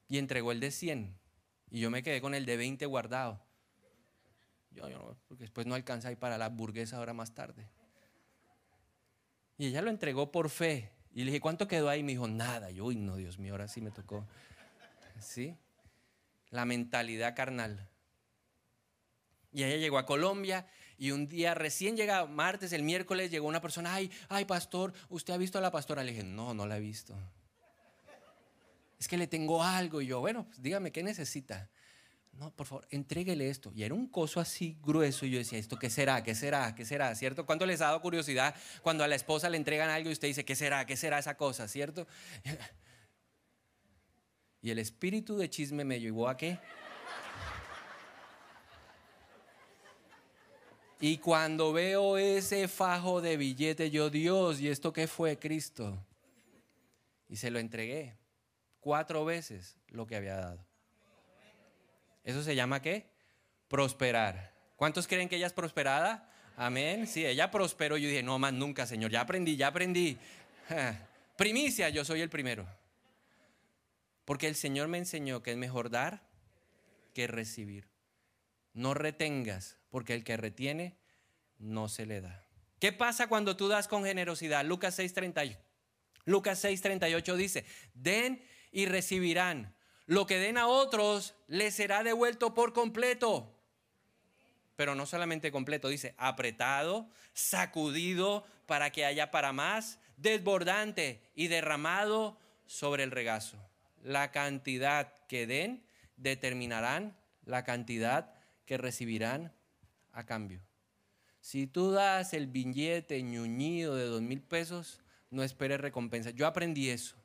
y entregó el de 100 y yo me quedé con el de 20 guardado. Yo, porque después no alcanza ahí para la burguesa ahora más tarde. Y ella lo entregó por fe. Y le dije, ¿cuánto quedó ahí? Y me dijo, nada. yo, uy, no, Dios mío, ahora sí me tocó. ¿Sí? La mentalidad carnal. Y ella llegó a Colombia y un día recién llega, martes, el miércoles, llegó una persona, ay, ay, pastor, ¿usted ha visto a la pastora? Le dije, no, no la he visto. Es que le tengo algo. Y yo, bueno, pues dígame, ¿qué necesita? no, por favor, entréguele esto. Y era un coso así grueso. Y yo decía, ¿esto qué será? ¿Qué será? ¿Qué será? ¿Cierto? ¿Cuánto les ha dado curiosidad cuando a la esposa le entregan algo y usted dice, ¿qué será? ¿Qué será esa cosa? ¿Cierto? <laughs> Y el espíritu de chisme me llevó a qué? Y cuando veo ese fajo de billete, yo, Dios, ¿y esto qué fue Cristo? Y se lo entregué cuatro veces lo que había dado. ¿Eso se llama qué? Prosperar. ¿Cuántos creen que ella es prosperada? Amén. Sí, ella prosperó. Yo dije, no más nunca, Señor. Ya aprendí, ya aprendí. Primicia, yo soy el primero. Porque el Señor me enseñó que es mejor dar que recibir. No retengas, porque el que retiene no se le da. ¿Qué pasa cuando tú das con generosidad? Lucas 6:38. Lucas 6:38 dice, den y recibirán. Lo que den a otros les será devuelto por completo. Pero no solamente completo, dice apretado, sacudido para que haya para más, desbordante y derramado sobre el regazo. La cantidad que den determinarán la cantidad que recibirán a cambio. Si tú das el billete ñuñido de dos mil pesos, no esperes recompensa. Yo aprendí eso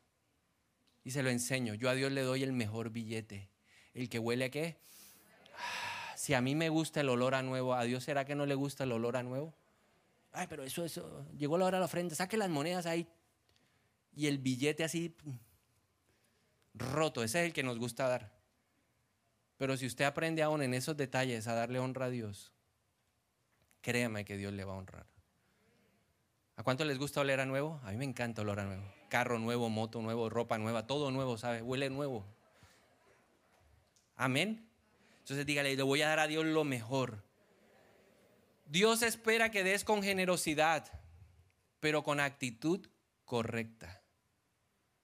y se lo enseño. Yo a Dios le doy el mejor billete. ¿El que huele a qué? Si a mí me gusta el olor a nuevo, ¿a Dios será que no le gusta el olor a nuevo? Ay, pero eso, eso, llegó la hora a la frente, saque las monedas ahí. Y el billete así roto, ese es el que nos gusta dar. Pero si usted aprende aún en esos detalles a darle honra a Dios, créame que Dios le va a honrar. ¿A cuánto les gusta oler a nuevo? A mí me encanta oler a nuevo. Carro nuevo, moto nuevo, ropa nueva, todo nuevo, ¿sabe? Huele nuevo. Amén. Entonces dígale, le voy a dar a Dios lo mejor. Dios espera que des con generosidad, pero con actitud correcta.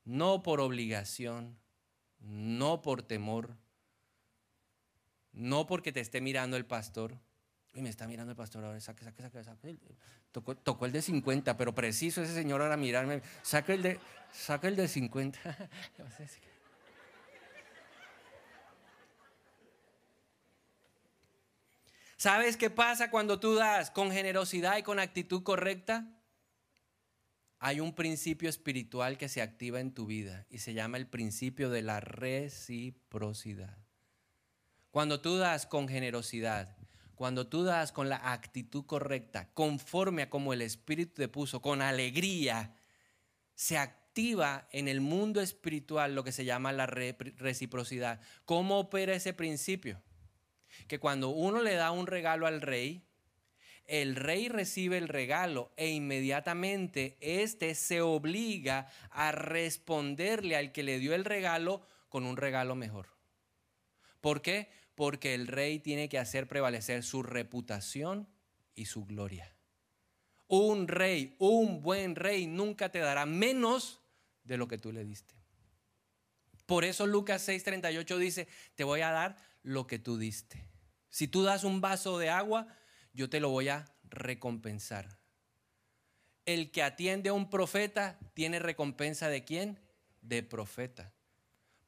No por obligación, no por temor, no porque te esté mirando el pastor. Y me está mirando el pastor ahora, saque, saque, saque, saque. Tocó, el de 50, pero preciso ese señor ahora mirarme. El de, saca el de 50. <laughs> ¿Sabes qué pasa cuando tú das con generosidad y con actitud correcta? Hay un principio espiritual que se activa en tu vida y se llama el principio de la reciprocidad. Cuando tú das con generosidad, cuando tú das con la actitud correcta, conforme a como el Espíritu te puso, con alegría, se activa en el mundo espiritual lo que se llama la reciprocidad. ¿Cómo opera ese principio? que cuando uno le da un regalo al rey, el rey recibe el regalo e inmediatamente éste se obliga a responderle al que le dio el regalo con un regalo mejor. ¿Por qué? Porque el rey tiene que hacer prevalecer su reputación y su gloria. Un rey, un buen rey nunca te dará menos de lo que tú le diste. Por eso Lucas 6:38 dice, te voy a dar lo que tú diste. Si tú das un vaso de agua, yo te lo voy a recompensar. El que atiende a un profeta tiene recompensa de quién? De profeta.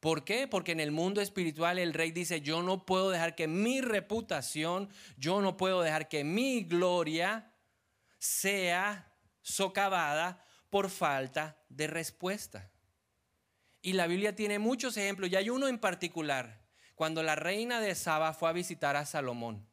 ¿Por qué? Porque en el mundo espiritual el rey dice, yo no puedo dejar que mi reputación, yo no puedo dejar que mi gloria sea socavada por falta de respuesta. Y la Biblia tiene muchos ejemplos, y hay uno en particular cuando la reina de Saba fue a visitar a Salomón.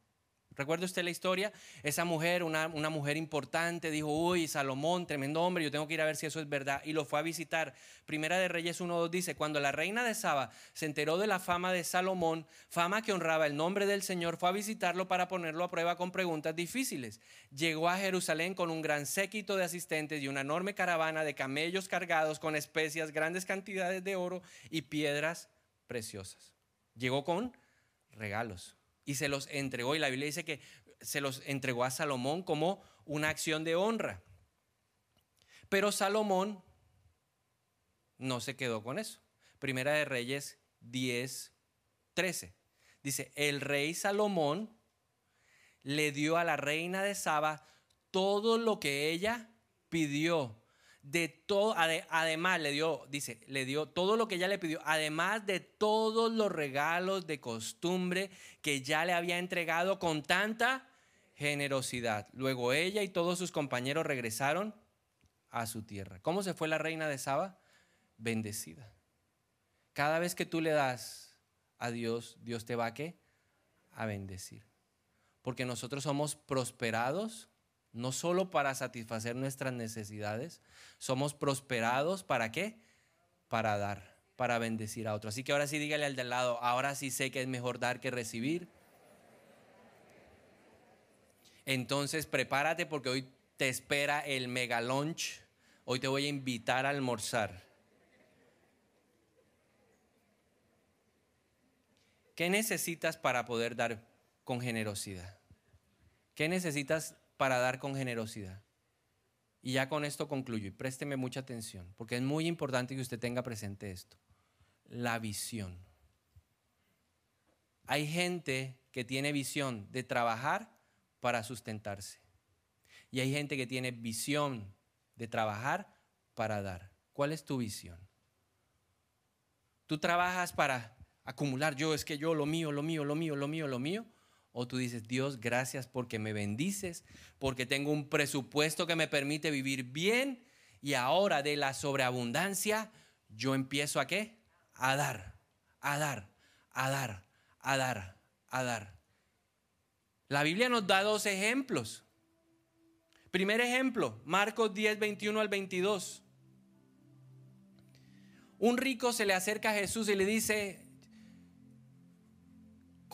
¿Recuerda usted la historia? Esa mujer, una, mujer importante, dijo, uy, Salomón, tremendo hombre, yo tengo que ir a ver si eso es verdad. Y lo fue a visitar. Primera de Reyes 1.2 dice, cuando la reina de Saba se enteró de la fama de Salomón, fama que honraba el nombre del Señor, fue a visitarlo para ponerlo a prueba con preguntas difíciles. Llegó a Jerusalén con un gran séquito de asistentes y una enorme caravana de camellos cargados con especias, grandes cantidades de oro y piedras preciosas. Llegó con regalos y se los entregó. Y la Biblia dice que se los entregó a Salomón como una acción de honra. Pero Salomón no se quedó con eso. Primera de Reyes 10, 13. Dice, el rey Salomón le dio a la reina de Saba todo lo que ella pidió, de todo, además le dio, dice, le dio todo lo que ella le pidió, además de todos los regalos de costumbre que ya le había entregado con tanta generosidad. Luego ella y todos sus compañeros regresaron a su tierra. ¿Cómo se fue la reina de Saba? Bendecida. Cada vez que tú le das a Dios, Dios te va a qué? A bendecir. Porque nosotros somos prosperados no solo para satisfacer nuestras necesidades, somos prosperados para qué? Para dar, para bendecir a otros. Así que ahora sí dígale al del lado, ahora sí sé que es mejor dar que recibir. Entonces prepárate porque hoy te espera el mega lunch. Hoy te voy a invitar a almorzar. ¿Qué necesitas para poder dar con generosidad? ¿Qué necesitas para dar con generosidad? Y ya con esto concluyo y présteme mucha atención, porque es muy importante que usted tenga presente esto. La visión. Hay gente que tiene visión de trabajar para sustentarse. Y hay gente que tiene visión de trabajar para dar. ¿Cuál es tu visión? ¿Tú trabajas para acumular yo, es que yo, lo mío, lo mío, lo mío, lo mío, lo mío? O tú dices, Dios, gracias porque me bendices, porque tengo un presupuesto que me permite vivir bien y ahora de la sobreabundancia yo empiezo a qué? A dar, a dar, a dar, a dar, a dar. La Biblia nos da dos ejemplos. Primer ejemplo, Marcos 10, 21 al 22. Un rico se le acerca a Jesús y le dice,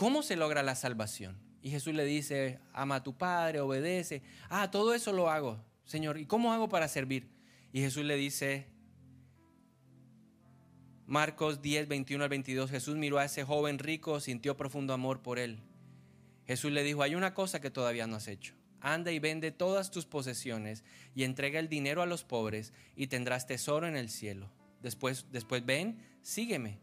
¿cómo se logra la salvación? Y Jesús le dice, ama a tu padre, obedece. Ah, todo eso lo hago, Señor. ¿Y cómo hago para servir? Y Jesús le dice, Marcos 10, 21 al 22, Jesús miró a ese joven rico, sintió profundo amor por él Jesús le dijo, hay una cosa que todavía no has hecho. Anda y vende todas tus posesiones y entrega el dinero a los pobres y tendrás tesoro en el cielo. Después, después ven, sígueme.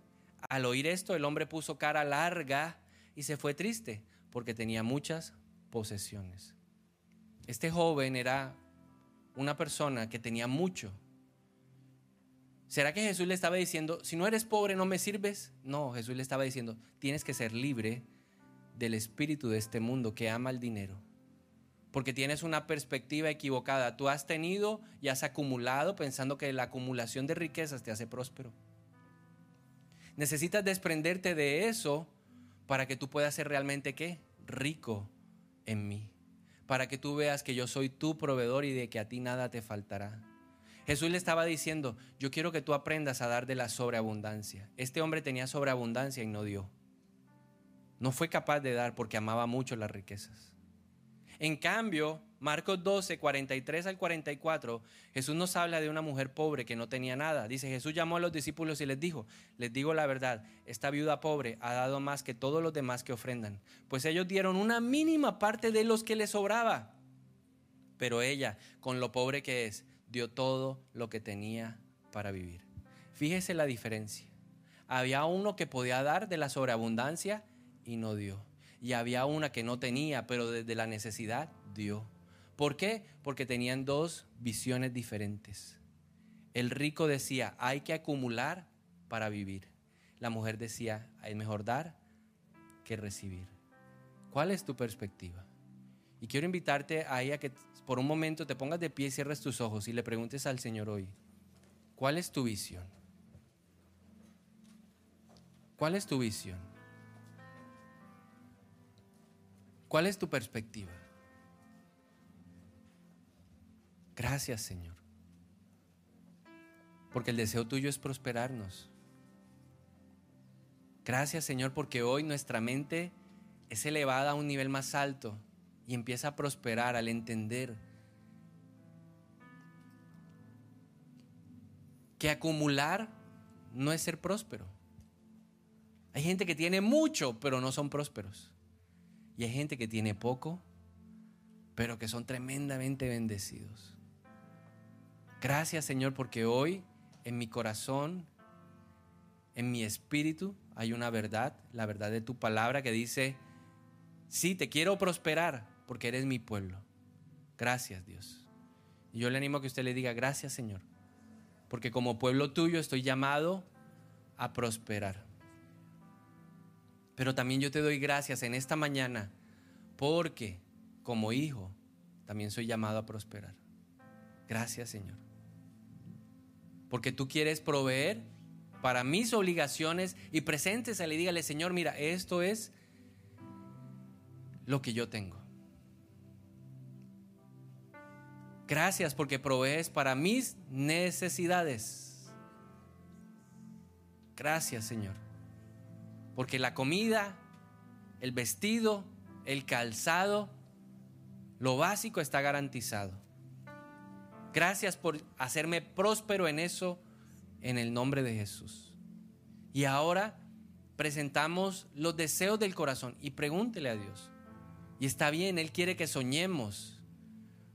Al oír esto, el hombre puso cara larga y se fue triste porque tenía muchas posesiones. Este joven era una persona que tenía mucho. ¿Será que Jesús le estaba diciendo, si no eres pobre no me sirves? No, Jesús le estaba diciendo, tienes que ser libre del espíritu de este mundo que ama el dinero. Porque tienes una perspectiva equivocada. Tú has tenido y has acumulado pensando que la acumulación de riquezas te hace próspero. Necesitas desprenderte de eso para que tú puedas ser realmente qué? Rico en mí. Para que tú veas que yo soy tu proveedor y de que a ti nada te faltará. Jesús le estaba diciendo, yo quiero que tú aprendas a dar de la sobreabundancia. Este hombre tenía sobreabundancia y no dio. No fue capaz de dar porque amaba mucho las riquezas. En cambio, Marcos 12, 43 al 44, Jesús nos habla de una mujer pobre que no tenía nada. Dice, Jesús llamó a los discípulos y les dijo, les digo la verdad, esta viuda pobre ha dado más que todos los demás que ofrendan, pues ellos dieron una mínima parte de los que les sobraba. Pero ella, con lo pobre que es, dio todo lo que tenía para vivir. Fíjese la diferencia. Había uno que podía dar de la sobreabundancia y no dio. Y había una que no tenía, pero desde la necesidad dio. ¿Por qué? Porque tenían dos visiones diferentes. El rico decía, hay que acumular para vivir. La mujer decía, es mejor dar que recibir. ¿Cuál es tu perspectiva? Y quiero invitarte ahí a que por un momento te pongas de pie y cierres tus ojos y le preguntes al Señor hoy, ¿cuál es tu visión? ¿Cuál es tu visión? ¿Cuál es tu perspectiva? Gracias, Señor. Porque el deseo tuyo es prosperarnos. Gracias, Señor, porque hoy nuestra mente es elevada a un nivel más alto y empieza a prosperar al entender que acumular no es ser próspero. Hay gente que tiene mucho, pero no son prósperos. Y hay gente que tiene poco, pero que son tremendamente bendecidos. Gracias Señor porque hoy en mi corazón, en mi espíritu, hay una verdad, la verdad de tu palabra que dice, sí, te quiero prosperar porque eres mi pueblo. Gracias Dios. Y yo le animo a que usted le diga, gracias Señor, porque como pueblo tuyo estoy llamado a prosperar. Pero también yo te doy gracias en esta mañana porque como hijo también soy llamado a prosperar. Gracias Señor. Porque tú quieres proveer para mis obligaciones y presentes a le dígale, Señor, mira, esto es lo que yo tengo. Gracias porque provees para mis necesidades. Gracias, Señor. Porque la comida, el vestido, el calzado, lo básico está garantizado. Gracias por hacerme próspero en eso en el nombre de Jesús. Y ahora presentamos los deseos del corazón y pregúntele a Dios. Y está bien, Él quiere que soñemos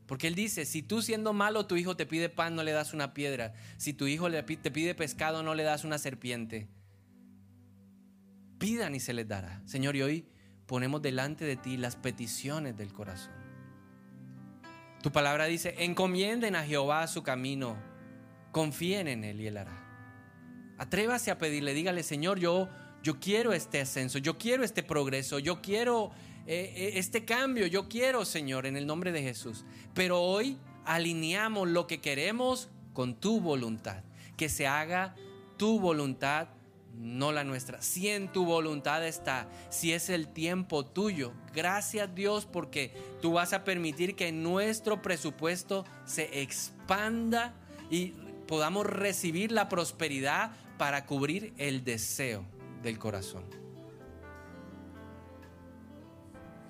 porque él dice, si tú siendo malo tu hijo te pide pan, no le das una piedra. Si tu hijo te pide pescado, no le das una serpiente. Pidan y se les dará. Señor, y hoy ponemos delante de ti las peticiones del corazón. Tu palabra dice, encomienden a Jehová su camino, confíen en él y él hará. Atrévase a pedirle, dígale, Señor, yo, yo quiero este ascenso, yo quiero este progreso, yo quiero eh, eh, este cambio. Yo quiero, Señor, en el nombre de Jesús. Pero hoy alineamos lo que queremos con tu voluntad. Que se haga tu voluntad, no la nuestra. Si en tu voluntad está, si es el tiempo tuyo, gracias Dios porque tú vas a permitir que nuestro presupuesto se expanda y podamos recibir la prosperidad para cubrir el deseo del corazón.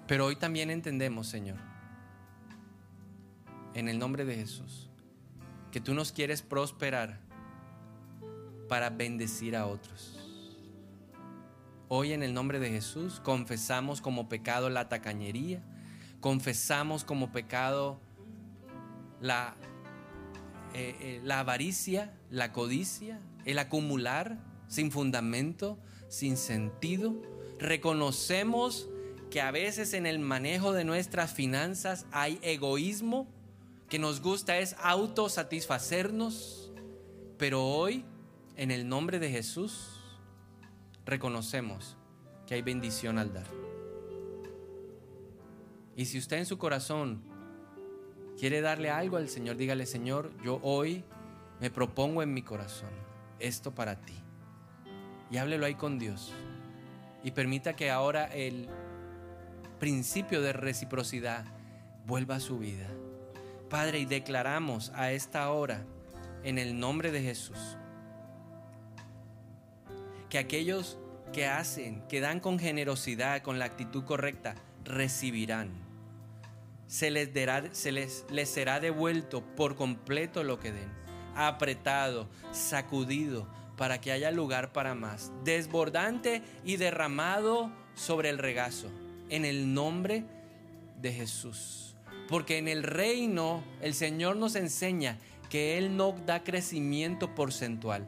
Pero hoy también entendemos, Señor, en el nombre de Jesús, que tú nos quieres prosperar para bendecir a otros. Hoy en el nombre de Jesús confesamos como pecado la tacañería, confesamos como pecado la, eh, eh, la avaricia, la codicia, el acumular sin fundamento, sin sentido. Reconocemos que a veces en el manejo de nuestras finanzas hay egoísmo, que nos gusta es autosatisfacernos, pero hoy, en el nombre de Jesús, reconocemos que hay bendición al dar. Y si usted en su corazón quiere darle algo al Señor, dígale, Señor, yo hoy me propongo en mi corazón esto para ti. Y háblelo ahí con Dios. Y permita que ahora el principio de reciprocidad vuelva a su vida. Padre, y declaramos a esta hora, en el nombre de Jesús, que aquellos que hacen, que dan con generosidad, con la actitud correcta, recibirán. Se les, se les, les será devuelto por completo lo que den, apretado, sacudido, para que haya lugar para más, desbordante y derramado sobre el regazo en el nombre de Jesús. Porque en el reino el Señor nos enseña que Él no da crecimiento porcentual,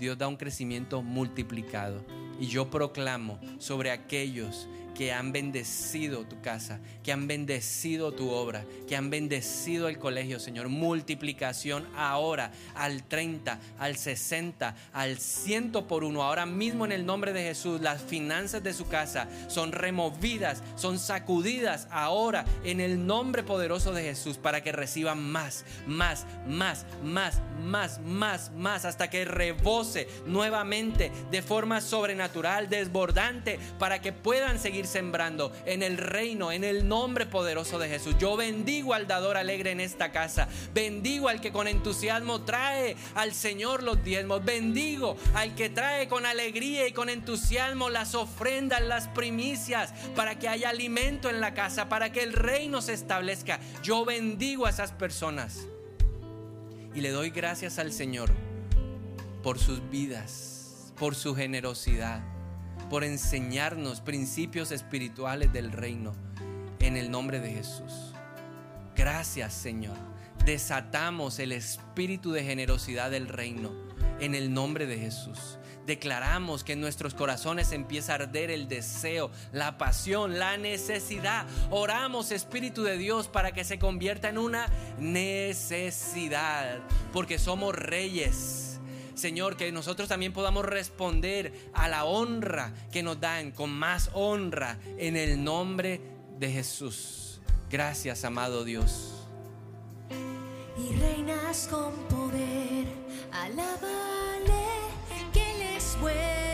Dios da un crecimiento multiplicado. Y yo proclamo sobre aquellos que han bendecido tu casa, que han bendecido tu obra, que han bendecido el colegio, Señor. Multiplicación ahora al 30, al 60, al 100 por uno. Ahora mismo en el nombre de Jesús, las finanzas de su casa son removidas, son sacudidas ahora en el nombre poderoso de Jesús para que reciban más, más, más, más, más, más, más, hasta que rebose nuevamente de forma sobrenatural, desbordante, para que puedan seguir sembrando en el reino, en el nombre poderoso de Jesús. Yo bendigo al dador alegre en esta casa. Bendigo al que con entusiasmo trae al Señor los diezmos. Bendigo al que trae con alegría y con entusiasmo las ofrendas, las primicias, para que haya alimento en la casa, para que el reino se establezca. Yo bendigo a esas personas. Y le doy gracias al Señor por sus vidas, por su generosidad por enseñarnos principios espirituales del reino en el nombre de Jesús. Gracias Señor. Desatamos el espíritu de generosidad del reino en el nombre de Jesús. declaramos que en nuestros corazones empieza a arder el deseo, la pasión, la necesidad. Oramos, Espíritu de Dios, para que se convierta en una necesidad, porque somos reyes. Señor, que nosotros también podamos responder a la honra que nos dan con más honra en el nombre de Jesús. Gracias, amado Dios. Y reinas con poder, alabale que les puede